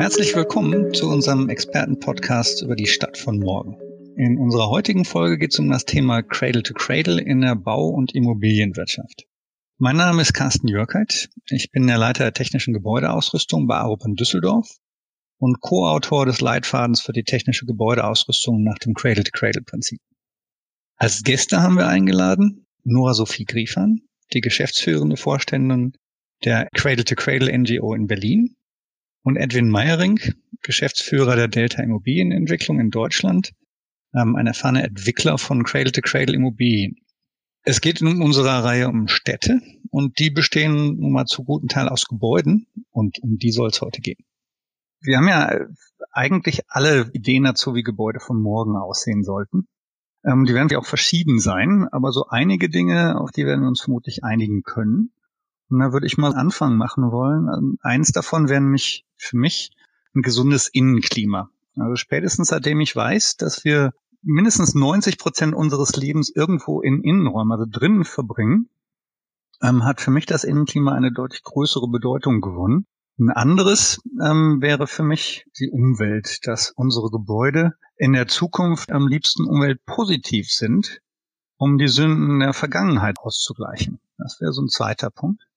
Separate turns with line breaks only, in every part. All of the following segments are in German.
Herzlich willkommen zu unserem Expertenpodcast über die Stadt von morgen. In unserer heutigen Folge geht es um das Thema Cradle to Cradle in der Bau- und Immobilienwirtschaft. Mein Name ist Carsten Jörkheit. Ich bin der Leiter der technischen Gebäudeausrüstung bei Arup in Düsseldorf und Co-Autor des Leitfadens für die technische Gebäudeausrüstung nach dem Cradle-to-Cradle-Prinzip. Als Gäste haben wir eingeladen Nora Sophie Griefern, die geschäftsführende Vorständin der Cradle-to-Cradle NGO in Berlin und Edwin Meyering, Geschäftsführer der Delta Immobilienentwicklung in Deutschland, ähm, ein erfahrener Entwickler von Cradle-to-Cradle Immobilien. Es geht in unserer Reihe um Städte und die bestehen nun mal zu guten Teil aus Gebäuden und um die soll es heute gehen. Wir haben ja eigentlich alle Ideen dazu, wie Gebäude von morgen aussehen sollten. Ähm, die werden ja auch verschieden sein, aber so einige Dinge, auf die werden wir uns vermutlich einigen können. Und da würde ich mal Anfang machen wollen. Ähm, eins davon wäre nämlich für mich ein gesundes Innenklima. Also spätestens seitdem ich weiß, dass wir mindestens 90 Prozent unseres Lebens irgendwo in Innenräumen, also drinnen verbringen, ähm, hat für mich das Innenklima eine deutlich größere Bedeutung gewonnen. Ein anderes ähm, wäre für mich die Umwelt, dass unsere Gebäude in der Zukunft am liebsten umweltpositiv sind, um die Sünden der Vergangenheit auszugleichen. Das wäre so ein zweiter Punkt.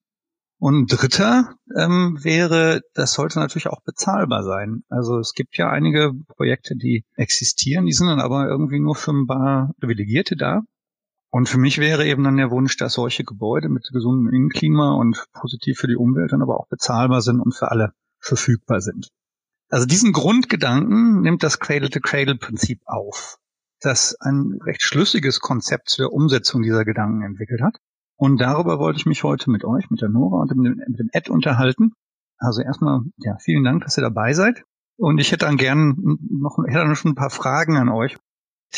Und ein dritter ähm, wäre, das sollte natürlich auch bezahlbar sein. Also es gibt ja einige Projekte, die existieren, die sind dann aber irgendwie nur für ein paar Privilegierte da. Und für mich wäre eben dann der Wunsch, dass solche Gebäude mit gesundem Innenklima und positiv für die Umwelt dann aber auch bezahlbar sind und für alle verfügbar sind. Also diesen Grundgedanken nimmt das Cradle-to-Cradle-Prinzip auf, das ein recht schlüssiges Konzept zur Umsetzung dieser Gedanken entwickelt hat. Und darüber wollte ich mich heute mit euch, mit der Nora und mit dem Ed unterhalten. Also erstmal, ja, vielen Dank, dass ihr dabei seid. Und ich hätte dann gern noch, hätte dann schon ein paar Fragen an euch.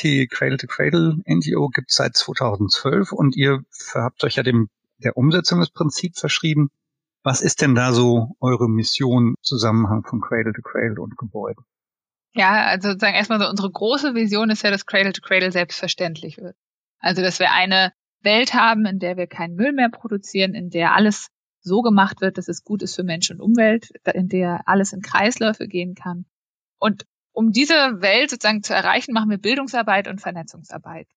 Die Cradle to Cradle NGO gibt es seit 2012 und ihr habt euch ja dem, der Umsetzung des Prinzips verschrieben. Was ist denn da so eure Mission im Zusammenhang von Cradle to Cradle und Gebäuden?
Ja, also sozusagen erstmal so unsere große Vision ist ja, dass Cradle to Cradle selbstverständlich wird. Also, dass wir eine Welt haben, in der wir keinen Müll mehr produzieren, in der alles so gemacht wird, dass es gut ist für Mensch und Umwelt, in der alles in Kreisläufe gehen kann. Und um diese Welt sozusagen zu erreichen, machen wir Bildungsarbeit und Vernetzungsarbeit.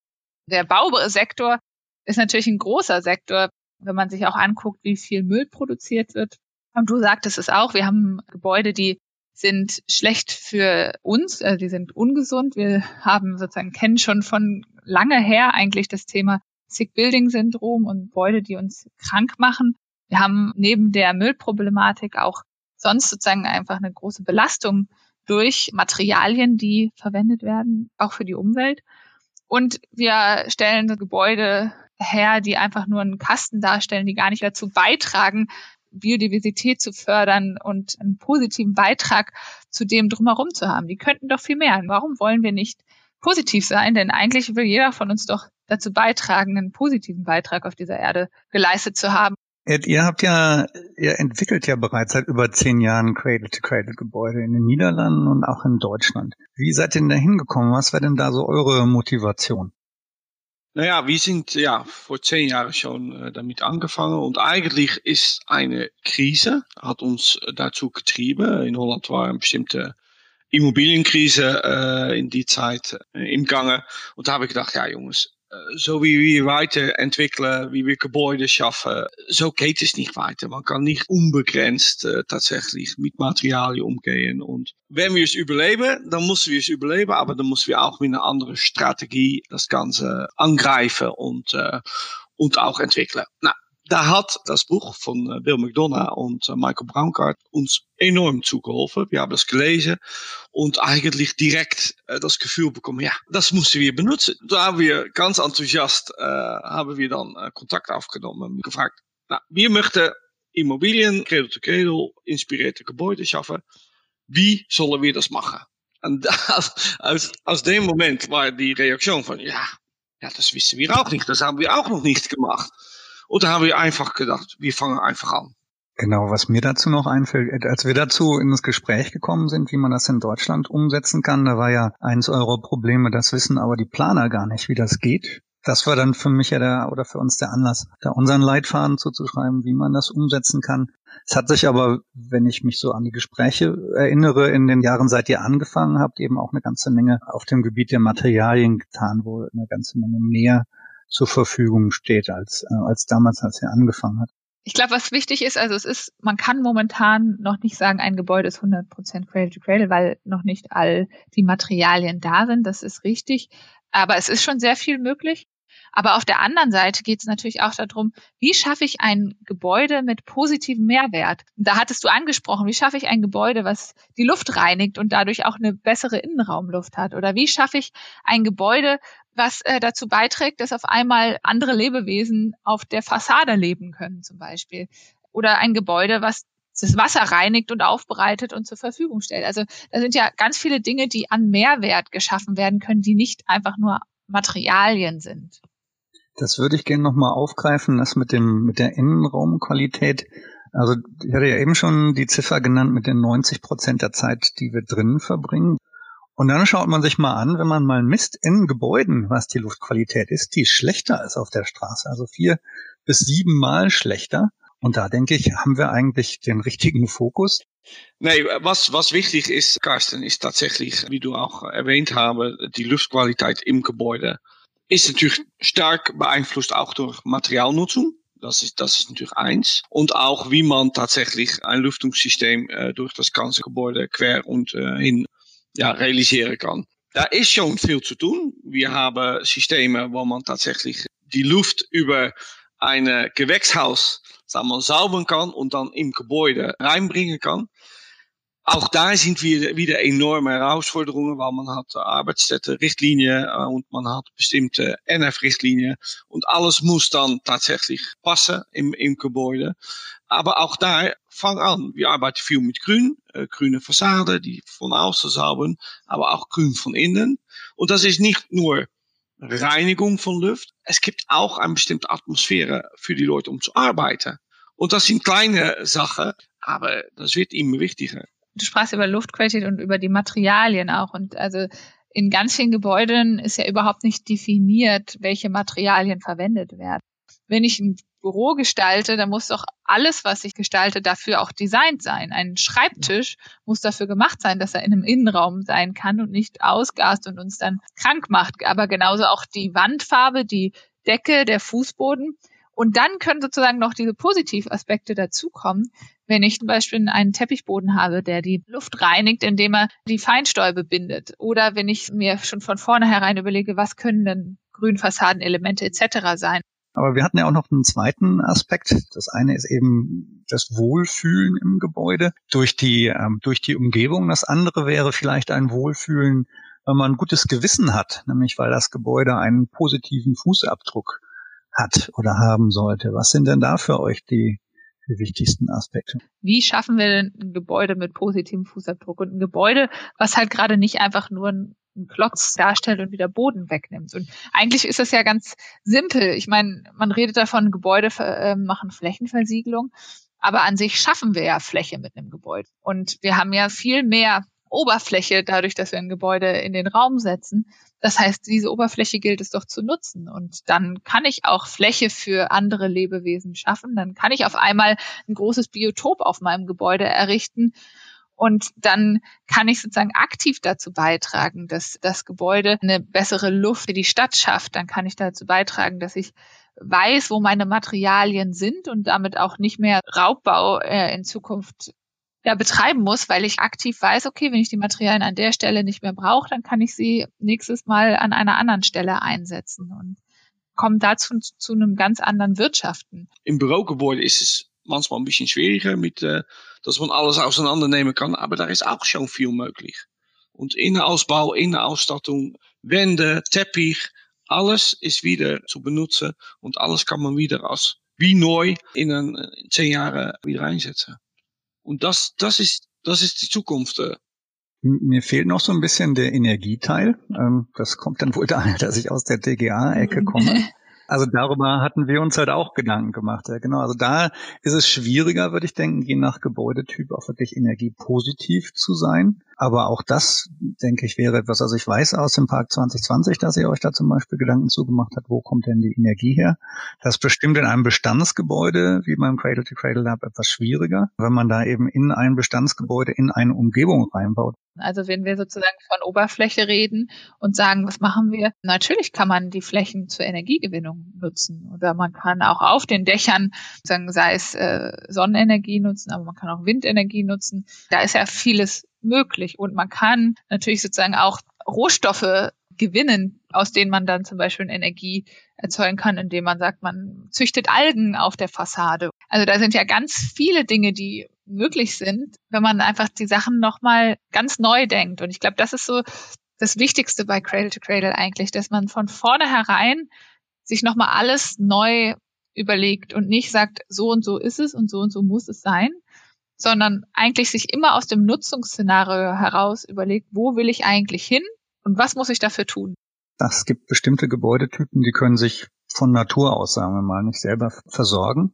Der Bausektor ist natürlich ein großer Sektor, wenn man sich auch anguckt, wie viel Müll produziert wird. Und du sagtest es auch, wir haben Gebäude, die sind schlecht für uns, also die sind ungesund. Wir haben sozusagen, kennen schon von lange her eigentlich das Thema Sick Building Syndrom und Gebäude, die uns krank machen. Wir haben neben der Müllproblematik auch sonst sozusagen einfach eine große Belastung durch Materialien, die verwendet werden, auch für die Umwelt. Und wir stellen Gebäude her, die einfach nur einen Kasten darstellen, die gar nicht dazu beitragen, Biodiversität zu fördern und einen positiven Beitrag zu dem drumherum zu haben. Die könnten doch viel mehr. Warum wollen wir nicht positiv sein? Denn eigentlich will jeder von uns doch dazu beitragen, einen positiven Beitrag auf dieser Erde geleistet zu haben.
Ed, ihr habt ja, ihr entwickelt ja bereits seit über zehn Jahren Cradle-to-Cradle-Gebäude in den Niederlanden und auch in Deutschland. Wie seid ihr denn da hingekommen? Was war denn da so eure Motivation?
Naja, wir sind ja vor zehn Jahren schon äh, damit angefangen und eigentlich ist eine Krise, hat uns dazu getrieben. In Holland war eine bestimmte Immobilienkrise äh, in die Zeit äh, im Gange und da habe ich gedacht, ja Jungs, so wie wir weiterentwickeln, wie wir Gebäude schaffen, so geht es nicht weiter. Man kann nicht unbegrenzt äh, tatsächlich mit Materialien umgehen. Und wenn wir es überleben, dann müssen wir es überleben, aber dann müssen wir auch mit einer anderen Strategie das Ganze angreifen und, äh, und auch entwickeln. Na, da hat das Buch von äh, Bill McDonough und äh, Michael Braunkart uns enorm zugeholfen. Wir haben das gelesen und eigentlich direkt äh, das Gefühl bekommen, ja, das mussten wir benutzen. Da haben wir ganz enthousiast, äh, haben dann äh, Kontakt aufgenommen und gefragt, na, wir möchten Immobilien, Cradle to Cradle, inspirierte Gebäude schaffen. Wie sollen wir das machen? Und aus, aus, aus dem Moment war die Reaktion von, ja, ja, das wissen wir auch nicht, das haben wir auch noch nicht gemacht. Und da haben wir einfach gedacht, wir fangen einfach an.
Genau, was mir dazu noch einfällt, als wir dazu ins Gespräch gekommen sind, wie man das in Deutschland umsetzen kann, da war ja eins eurer Probleme, das wissen aber die Planer gar nicht, wie das geht. Das war dann für mich ja der, oder für uns der Anlass, da unseren Leitfaden zuzuschreiben, wie man das umsetzen kann. Es hat sich aber, wenn ich mich so an die Gespräche erinnere, in den Jahren, seit ihr angefangen habt, eben auch eine ganze Menge auf dem Gebiet der Materialien getan, wo eine ganze Menge mehr zur Verfügung steht als, äh, als damals, als ihr angefangen habt.
Ich glaube, was wichtig ist, also es ist, man kann momentan noch nicht sagen, ein Gebäude ist 100% Cradle to Cradle, weil noch nicht all die Materialien da sind. Das ist richtig. Aber es ist schon sehr viel möglich. Aber auf der anderen Seite geht es natürlich auch darum, wie schaffe ich ein Gebäude mit positivem Mehrwert? Da hattest du angesprochen, wie schaffe ich ein Gebäude, was die Luft reinigt und dadurch auch eine bessere Innenraumluft hat? Oder wie schaffe ich ein Gebäude, was äh, dazu beiträgt, dass auf einmal andere Lebewesen auf der Fassade leben können, zum Beispiel? Oder ein Gebäude, was das Wasser reinigt und aufbereitet und zur Verfügung stellt. Also da sind ja ganz viele Dinge, die an Mehrwert geschaffen werden können, die nicht einfach nur Materialien sind.
Das würde ich gerne nochmal aufgreifen, das mit dem, mit der Innenraumqualität. Also ich hatte ja eben schon die Ziffer genannt mit den 90 Prozent der Zeit, die wir drinnen verbringen. Und dann schaut man sich mal an, wenn man mal misst in Gebäuden, was die Luftqualität ist, die schlechter ist auf der Straße, also vier bis sieben Mal schlechter. Und da denke ich, haben wir eigentlich den richtigen Fokus.
Nee, was, was wichtig ist, Carsten, ist tatsächlich, wie du auch erwähnt habe, die Luftqualität im Gebäude ist natürlich stark beeinflusst auch durch Materialnutzung. Das ist, das ist natürlich eins. Und auch, wie man tatsächlich ein Lüftungssystem äh, durch das ganze Gebäude quer und äh, hin ja, realisieren kann. Da ist schon viel zu tun. Wir haben Systeme, wo man tatsächlich die Luft über ein Gewächshaus sagen wir, saubern kann und dann im Gebäude reinbringen kann. Auch da sind wir wieder enorme Herausforderungen, weil man hat Arbeitsstätte-Richtlinie äh, man hat bestimmte NF-Richtlinie und alles muss dann tatsächlich passen im, im Gebäude. Aber auch da, fang an. Wir arbeiten viel mit Grün, äh, grüne Fassade, die von außen saubern, aber auch Grün von innen. Und das ist nicht nur Reinigung von Luft, es gibt auch eine bestimmte Atmosphäre für die Leute, um zu arbeiten. Und das sind kleine Sachen, aber das wird immer wichtiger
du sprachst über Luftqualität und über die Materialien auch. Und also in ganz vielen Gebäuden ist ja überhaupt nicht definiert, welche Materialien verwendet werden. Wenn ich ein Büro gestalte, dann muss doch alles, was ich gestalte, dafür auch designt sein. Ein Schreibtisch muss dafür gemacht sein, dass er in einem Innenraum sein kann und nicht ausgast und uns dann krank macht. Aber genauso auch die Wandfarbe, die Decke, der Fußboden. Und dann können sozusagen noch diese Positivaspekte dazukommen, wenn ich zum Beispiel einen Teppichboden habe, der die Luft reinigt, indem er die Feinstäube bindet. Oder wenn ich mir schon von vornherein überlege, was können denn Grünfassadenelemente etc. sein.
Aber wir hatten ja auch noch einen zweiten Aspekt. Das eine ist eben das Wohlfühlen im Gebäude durch die, ähm, durch die Umgebung. Das andere wäre vielleicht ein Wohlfühlen, wenn man ein gutes Gewissen hat, nämlich weil das Gebäude einen positiven Fußabdruck hat oder haben sollte. Was sind denn da für euch die die wichtigsten Aspekte.
Wie schaffen wir denn ein Gebäude mit positivem Fußabdruck und ein Gebäude, was halt gerade nicht einfach nur ein einen Klotz darstellt und wieder Boden wegnimmt. Und eigentlich ist das ja ganz simpel. Ich meine, man redet davon, Gebäude äh, machen Flächenversiegelung, aber an sich schaffen wir ja Fläche mit einem Gebäude. Und wir haben ja viel mehr Oberfläche dadurch, dass wir ein Gebäude in den Raum setzen. Das heißt, diese Oberfläche gilt es doch zu nutzen. Und dann kann ich auch Fläche für andere Lebewesen schaffen. Dann kann ich auf einmal ein großes Biotop auf meinem Gebäude errichten. Und dann kann ich sozusagen aktiv dazu beitragen, dass das Gebäude eine bessere Luft für die Stadt schafft. Dann kann ich dazu beitragen, dass ich weiß, wo meine Materialien sind und damit auch nicht mehr Raubbau äh, in Zukunft ja, betreiben muss, weil ich aktiv weiß, okay, wenn ich die Materialien an der Stelle nicht mehr brauche, dann kann ich sie nächstes Mal an einer anderen Stelle einsetzen und komme dazu zu einem ganz anderen Wirtschaften.
Im Bürogebäude ist es manchmal ein bisschen schwieriger, mit, äh, dass man alles auseinandernehmen kann, aber da ist auch schon viel möglich. Und Innenausbau, Innenausstattung, Wände, Teppich, alles ist wieder zu benutzen und alles kann man wieder als wie neu in, een in zehn Jahren wieder einsetzen. Und das, das ist, das ist die Zukunft. Äh.
Mir fehlt noch so ein bisschen der Energieteil. Ähm, das kommt dann wohl daher, dass ich aus der TGA-Ecke komme. Also darüber hatten wir uns halt auch Gedanken gemacht. Ja, genau. Also da ist es schwieriger, würde ich denken, je nach Gebäudetyp auch wirklich energiepositiv zu sein. Aber auch das, denke ich, wäre etwas, also ich weiß aus dem Park 2020, dass ihr euch da zum Beispiel Gedanken zugemacht habt, wo kommt denn die Energie her? Das ist bestimmt in einem Bestandsgebäude, wie beim Cradle to Cradle Lab, etwas schwieriger, wenn man da eben in ein Bestandsgebäude, in eine Umgebung reinbaut.
Also wenn wir sozusagen von Oberfläche reden und sagen, was machen wir? Natürlich kann man die Flächen zur Energiegewinnung nutzen oder man kann auch auf den Dächern, sagen, sei es äh, Sonnenenergie nutzen, aber man kann auch Windenergie nutzen. Da ist ja vieles möglich und man kann natürlich sozusagen auch Rohstoffe gewinnen, aus denen man dann zum Beispiel Energie erzeugen kann, indem man sagt, man züchtet Algen auf der Fassade. Also da sind ja ganz viele Dinge, die möglich sind, wenn man einfach die Sachen nochmal ganz neu denkt. Und ich glaube, das ist so das Wichtigste bei Cradle to Cradle eigentlich, dass man von vornherein sich nochmal alles neu überlegt und nicht sagt, so und so ist es und so und so muss es sein, sondern eigentlich sich immer aus dem Nutzungsszenario heraus überlegt, wo will ich eigentlich hin und was muss ich dafür tun.
Es gibt bestimmte Gebäudetypen, die können sich von Natur aus, sagen wir mal, nicht selber versorgen.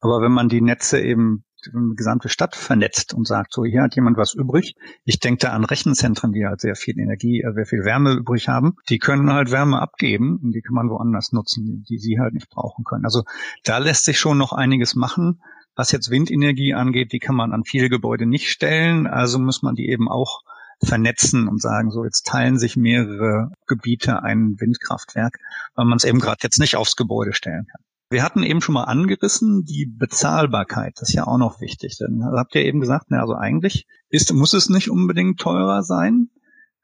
Aber wenn man die Netze eben die gesamte Stadt vernetzt und sagt, so hier hat jemand was übrig. Ich denke da an Rechenzentren, die halt sehr viel Energie, äh, sehr viel Wärme übrig haben. Die können halt Wärme abgeben und die kann man woanders nutzen, die sie halt nicht brauchen können. Also da lässt sich schon noch einiges machen. Was jetzt Windenergie angeht, die kann man an viele Gebäude nicht stellen. Also muss man die eben auch vernetzen und sagen, so jetzt teilen sich mehrere Gebiete ein Windkraftwerk, weil man es eben gerade jetzt nicht aufs Gebäude stellen kann. Wir hatten eben schon mal angerissen, die Bezahlbarkeit, das ist ja auch noch wichtig. Denn habt ihr eben gesagt, na, also eigentlich ist, muss es nicht unbedingt teurer sein.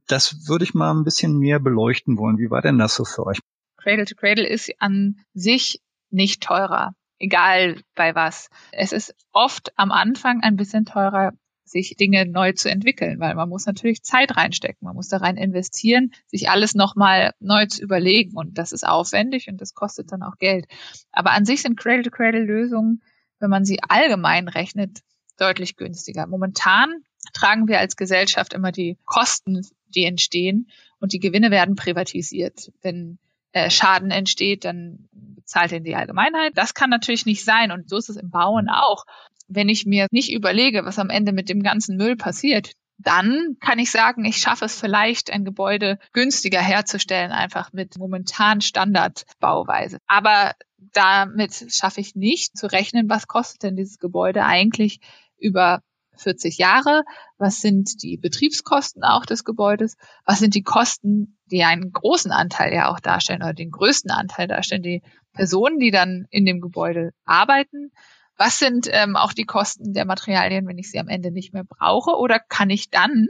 Das würde ich mal ein bisschen mehr beleuchten wollen. Wie war denn das so für euch?
Cradle to Cradle ist an sich nicht teurer, egal bei was. Es ist oft am Anfang ein bisschen teurer, sich Dinge neu zu entwickeln, weil man muss natürlich Zeit reinstecken, man muss da rein investieren, sich alles nochmal neu zu überlegen und das ist aufwendig und das kostet dann auch Geld. Aber an sich sind Cradle-to-Cradle-Lösungen, wenn man sie allgemein rechnet, deutlich günstiger. Momentan tragen wir als Gesellschaft immer die Kosten, die entstehen und die Gewinne werden privatisiert. Wenn äh, Schaden entsteht, dann bezahlt ihn die Allgemeinheit. Das kann natürlich nicht sein und so ist es im Bauen auch wenn ich mir nicht überlege, was am Ende mit dem ganzen Müll passiert, dann kann ich sagen, ich schaffe es vielleicht, ein Gebäude günstiger herzustellen, einfach mit momentan Standardbauweise. Aber damit schaffe ich nicht zu rechnen, was kostet denn dieses Gebäude eigentlich über 40 Jahre? Was sind die Betriebskosten auch des Gebäudes? Was sind die Kosten, die einen großen Anteil ja auch darstellen oder den größten Anteil darstellen? Die Personen, die dann in dem Gebäude arbeiten, was sind ähm, auch die Kosten der Materialien, wenn ich sie am Ende nicht mehr brauche? Oder kann ich dann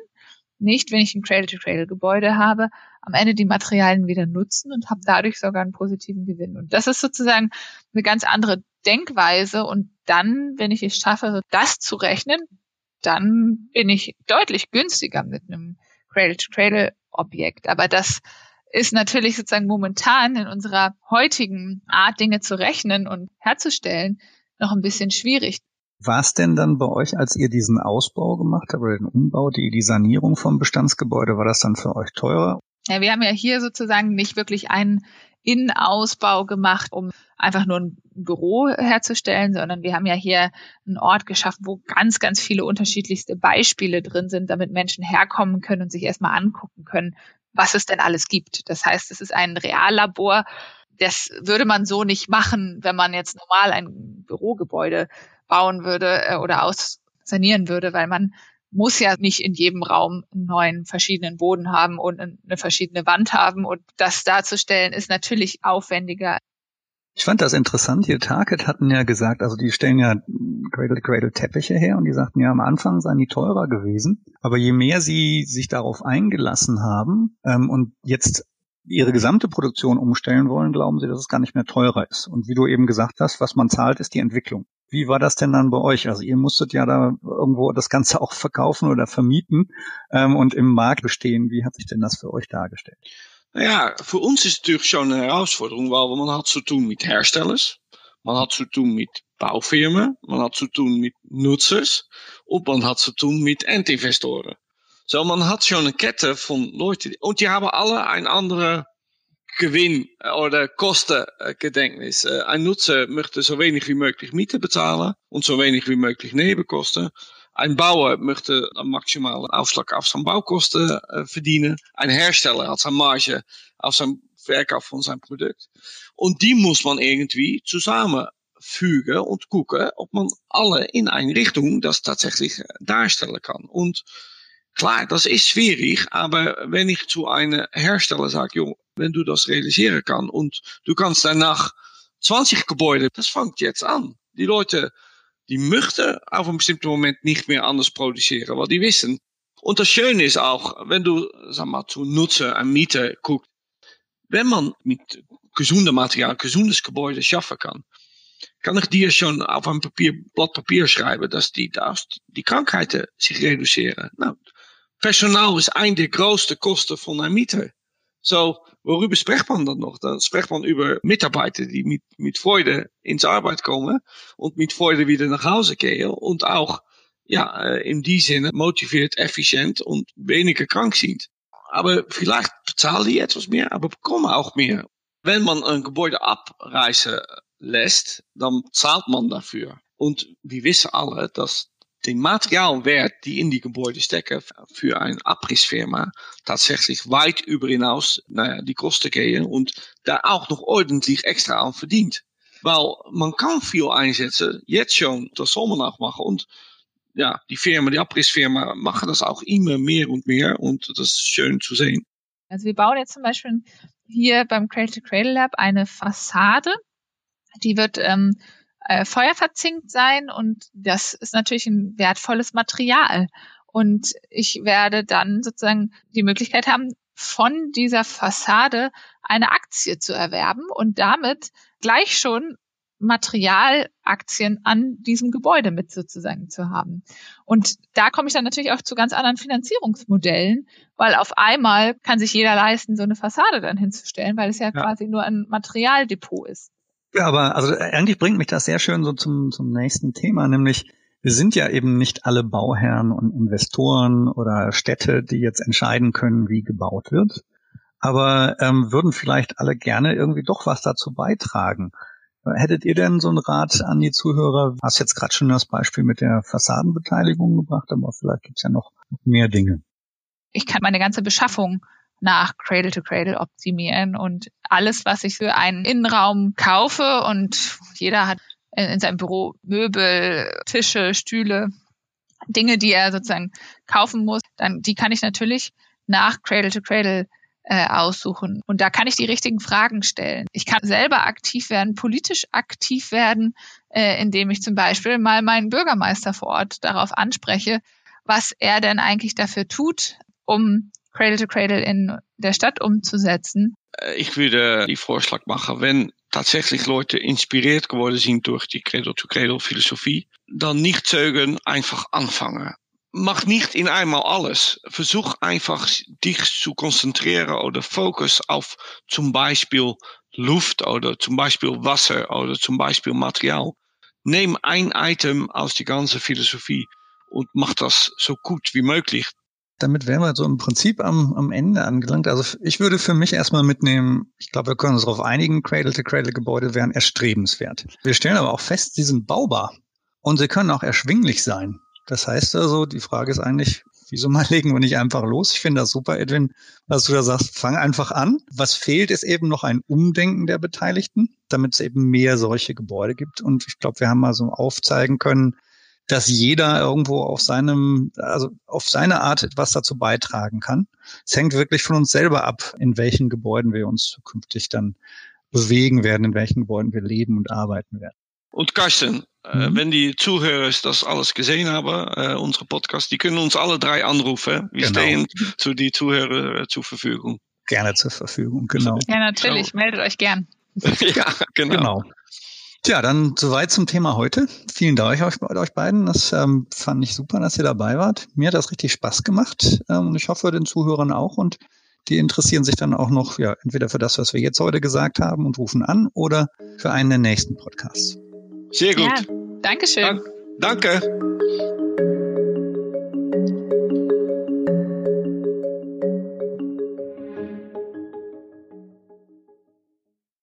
nicht, wenn ich ein Cradle-to-Cradle-Gebäude habe, am Ende die Materialien wieder nutzen und habe dadurch sogar einen positiven Gewinn. Und das ist sozusagen eine ganz andere Denkweise. Und dann, wenn ich es schaffe, das zu rechnen, dann bin ich deutlich günstiger mit einem Cradle-to-Cradle-Objekt. Aber das ist natürlich sozusagen momentan in unserer heutigen Art, Dinge zu rechnen und herzustellen, noch ein bisschen schwierig.
War es denn dann bei euch, als ihr diesen Ausbau gemacht habt oder den Umbau, die, die Sanierung vom Bestandsgebäude, war das dann für euch teurer?
Ja, wir haben ja hier sozusagen nicht wirklich einen Innenausbau gemacht, um einfach nur ein Büro herzustellen, sondern wir haben ja hier einen Ort geschaffen, wo ganz, ganz viele unterschiedlichste Beispiele drin sind, damit Menschen herkommen können und sich erstmal angucken können, was es denn alles gibt. Das heißt, es ist ein Reallabor, das würde man so nicht machen, wenn man jetzt normal ein Bürogebäude bauen würde äh, oder aussanieren würde, weil man muss ja nicht in jedem Raum einen neuen verschiedenen Boden haben und eine verschiedene Wand haben. Und das darzustellen ist natürlich aufwendiger.
Ich fand das interessant. Die Target hatten ja gesagt, also die stellen ja Cradle Cradle Teppiche her und die sagten ja am Anfang seien die teurer gewesen. Aber je mehr sie sich darauf eingelassen haben ähm, und jetzt ihre gesamte Produktion umstellen wollen, glauben sie, dass es gar nicht mehr teurer ist. Und wie du eben gesagt hast, was man zahlt, ist die Entwicklung. Wie war das denn dann bei euch? Also ihr musstet ja da irgendwo das Ganze auch verkaufen oder vermieten ähm, und im Markt bestehen. Wie hat sich denn das für euch dargestellt?
Ja, für uns ist es natürlich schon eine Herausforderung, weil man hat zu tun mit Herstellers, man hat zu tun mit Baufirmen, man hat zu tun mit Nutzers und man hat zu tun mit Endinvestoren. So, man hat schon eine Kette von Leuten und die haben alle ein andere Gewinn oder Kostengedenknis. Ein Nutzer möchte so wenig wie möglich Miete bezahlen und so wenig wie möglich Nebenkosten. Ein Bauer möchte einen maximalen Aufschlag auf seine Baukosten äh, verdienen. Ein Hersteller hat seine Marge auf seinem Verkauf von seinem Produkt. Und die muss man irgendwie zusammenfügen und gucken, ob man alle in eine Richtung das tatsächlich darstellen kann. Und klar, das ist schwierig, aber wenn ich zu einem Hersteller sage, wenn du das realisieren kannst und du kannst danach 20 Gebäude, das fängt jetzt an. Die Leute, die möchten auf einem bestimmten Moment nicht mehr anders produzieren, weil die wissen. Und das Schöne ist auch, wenn du, sag mal, zu Nutzer und Mieter guckst, wenn man mit gesundem Material, gesundes Gebäude schaffen kann, kann ich dir schon auf ein Papier, Blatt Papier schreiben, dass die, dass die Krankheiten sich reduzieren. Nou, Personal ist ein der größten Kosten von einem Mieter. So, worüber spricht man dann noch? Dann spricht man über Mitarbeiter, die mit, mit Freude ins Arbeit kommen und mit Freude wieder nach Hause gehen und auch, ja, äh, in die Sinne motiviert, effizient und weniger krank. Aber vielleicht bezahlen die etwas mehr, aber bekommen auch mehr. Wenn man ein Gebäude abreißen lässt, dann zahlt man dafür. Und wir wissen alle, dass den Materialwert, die in die Gebäude stecken, für eine Abrissfirma tatsächlich weit über hinaus naja, die Kosten gehen und da auch noch ordentlich extra an verdient. Weil man kann viel einsetzen, jetzt schon, das soll man auch machen. Und ja, die Firma, die Abrissfirma machen das auch immer mehr und mehr und das ist schön zu sehen.
Also wir bauen jetzt zum Beispiel hier beim Cradle to Cradle Lab eine Fassade. Die wird ähm, äh, feuerverzinkt sein und das ist natürlich ein wertvolles Material. Und ich werde dann sozusagen die Möglichkeit haben, von dieser Fassade eine Aktie zu erwerben und damit gleich schon Materialaktien an diesem Gebäude mit sozusagen zu haben. Und da komme ich dann natürlich auch zu ganz anderen Finanzierungsmodellen, weil auf einmal kann sich jeder leisten, so eine Fassade dann hinzustellen, weil es ja, ja. quasi nur ein Materialdepot ist.
Ja, aber also eigentlich bringt mich das sehr schön so zum, zum nächsten Thema, nämlich wir sind ja eben nicht alle Bauherren und Investoren oder Städte, die jetzt entscheiden können, wie gebaut wird, aber ähm, würden vielleicht alle gerne irgendwie doch was dazu beitragen. Hättet ihr denn so einen Rat an die Zuhörer? Hast jetzt gerade schon das Beispiel mit der Fassadenbeteiligung gebracht, aber vielleicht gibt's ja noch mehr Dinge.
Ich kann meine ganze Beschaffung nach Cradle to Cradle optimieren und alles, was ich für einen Innenraum kaufe und jeder hat in seinem Büro Möbel, Tische, Stühle, Dinge, die er sozusagen kaufen muss, dann die kann ich natürlich nach Cradle to Cradle äh, aussuchen. Und da kann ich die richtigen Fragen stellen. Ich kann selber aktiv werden, politisch aktiv werden, äh, indem ich zum Beispiel mal meinen Bürgermeister vor Ort darauf anspreche, was er denn eigentlich dafür tut, um Cradle to Cradle in der Stadt umzusetzen.
Äh, ich würde die Vorschlag machen, wenn tatsächlich Leute inspiriert geworden sind durch die Cradle to Cradle Philosophie, dann nicht zögern, einfach anfangen. Mach nicht in einmal alles. Versuch einfach dich zu konzentrieren oder Fokus auf zum Beispiel Luft oder zum Beispiel Wasser oder zum Beispiel Material. Neem ein Item aus die ganze Philosophie und mach das so gut wie möglich
damit wären wir so im Prinzip am, am Ende angelangt. Also ich würde für mich erstmal mitnehmen, ich glaube, wir können uns darauf einigen, Cradle-to-Cradle-Gebäude wären erstrebenswert. Wir stellen aber auch fest, sie sind baubar und sie können auch erschwinglich sein. Das heißt also, die Frage ist eigentlich, wieso mal legen wir nicht einfach los? Ich finde das super, Edwin, was du da sagst, fang einfach an. Was fehlt, ist eben noch ein Umdenken der Beteiligten, damit es eben mehr solche Gebäude gibt. Und ich glaube, wir haben mal so aufzeigen können, dass jeder irgendwo auf seinem, also auf seine Art etwas dazu beitragen kann. Es hängt wirklich von uns selber ab, in welchen Gebäuden wir uns zukünftig dann bewegen werden, in welchen Gebäuden wir leben und arbeiten werden.
Und Carsten, äh, mhm. wenn die Zuhörer das alles gesehen haben, äh, unsere Podcast, die können uns alle drei anrufen. Wir genau. stehen zu die Zuhörer äh, zur Verfügung.
Gerne zur Verfügung, genau.
Ja, natürlich. So. Meldet euch gern.
ja, genau. genau.
Tja, dann soweit zum Thema heute. Vielen Dank euch, euch beiden. Das ähm, fand ich super, dass ihr dabei wart. Mir hat das richtig Spaß gemacht ähm, und ich hoffe den Zuhörern auch. Und die interessieren sich dann auch noch, ja, entweder für das, was wir jetzt heute gesagt haben und rufen an oder für einen der nächsten Podcasts.
Sehr gut. Ja,
Dankeschön.
Dank, danke.